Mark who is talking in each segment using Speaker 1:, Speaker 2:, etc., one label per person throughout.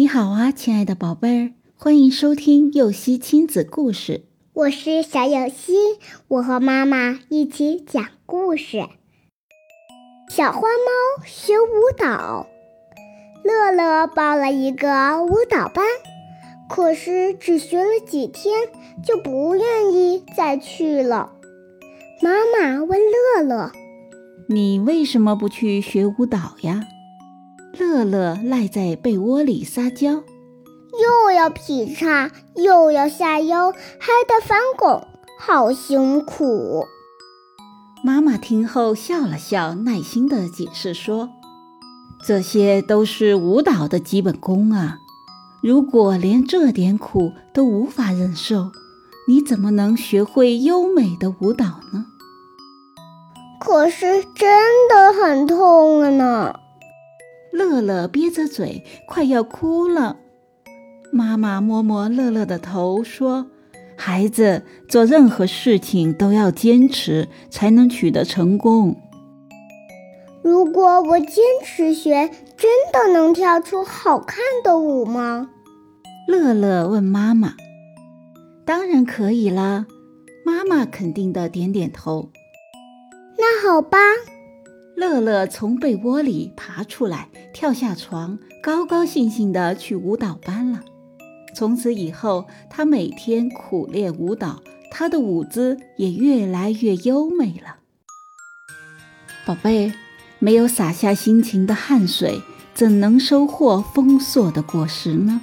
Speaker 1: 你好啊，亲爱的宝贝儿，欢迎收听幼熙亲子故事。
Speaker 2: 我是小幼熙，我和妈妈一起讲故事。小花猫学舞蹈，乐乐报了一个舞蹈班，可是只学了几天就不愿意再去了。妈妈问乐乐：“
Speaker 1: 你为什么不去学舞蹈呀？”乐乐赖在被窝里撒娇，
Speaker 2: 又要劈叉，又要下腰，还得翻滚，好辛苦。
Speaker 1: 妈妈听后笑了笑，耐心地解释说：“这些都是舞蹈的基本功啊，如果连这点苦都无法忍受，你怎么能学会优美的舞蹈呢？”
Speaker 2: 可是真的很痛啊呢。
Speaker 1: 乐乐憋着嘴，快要哭了。妈妈摸摸乐乐的头，说：“孩子，做任何事情都要坚持，才能取得成功。
Speaker 2: 如果我坚持学，真的能跳出好看的舞吗？”
Speaker 1: 乐乐问妈妈。“当然可以啦。”妈妈肯定的点点头。
Speaker 2: “那好吧。”
Speaker 1: 乐乐从被窝里爬出来，跳下床，高高兴兴地去舞蹈班了。从此以后，他每天苦练舞蹈，他的舞姿也越来越优美了。宝贝，没有洒下辛勤的汗水，怎能收获丰硕的果实呢？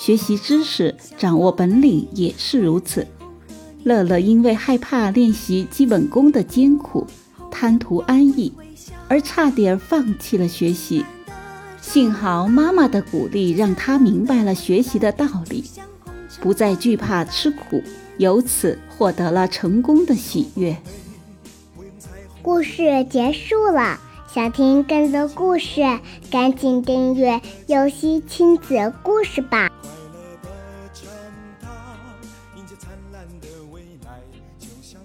Speaker 1: 学习知识、掌握本领也是如此。乐乐因为害怕练习基本功的艰苦。贪图安逸，而差点放弃了学习。幸好妈妈的鼓励，让他明白了学习的道理，不再惧怕吃苦，由此获得了成功的喜悦。
Speaker 2: 故事结束了，想听更多故事，赶紧订阅“游戏亲子故事”吧。灿烂的未来，就像。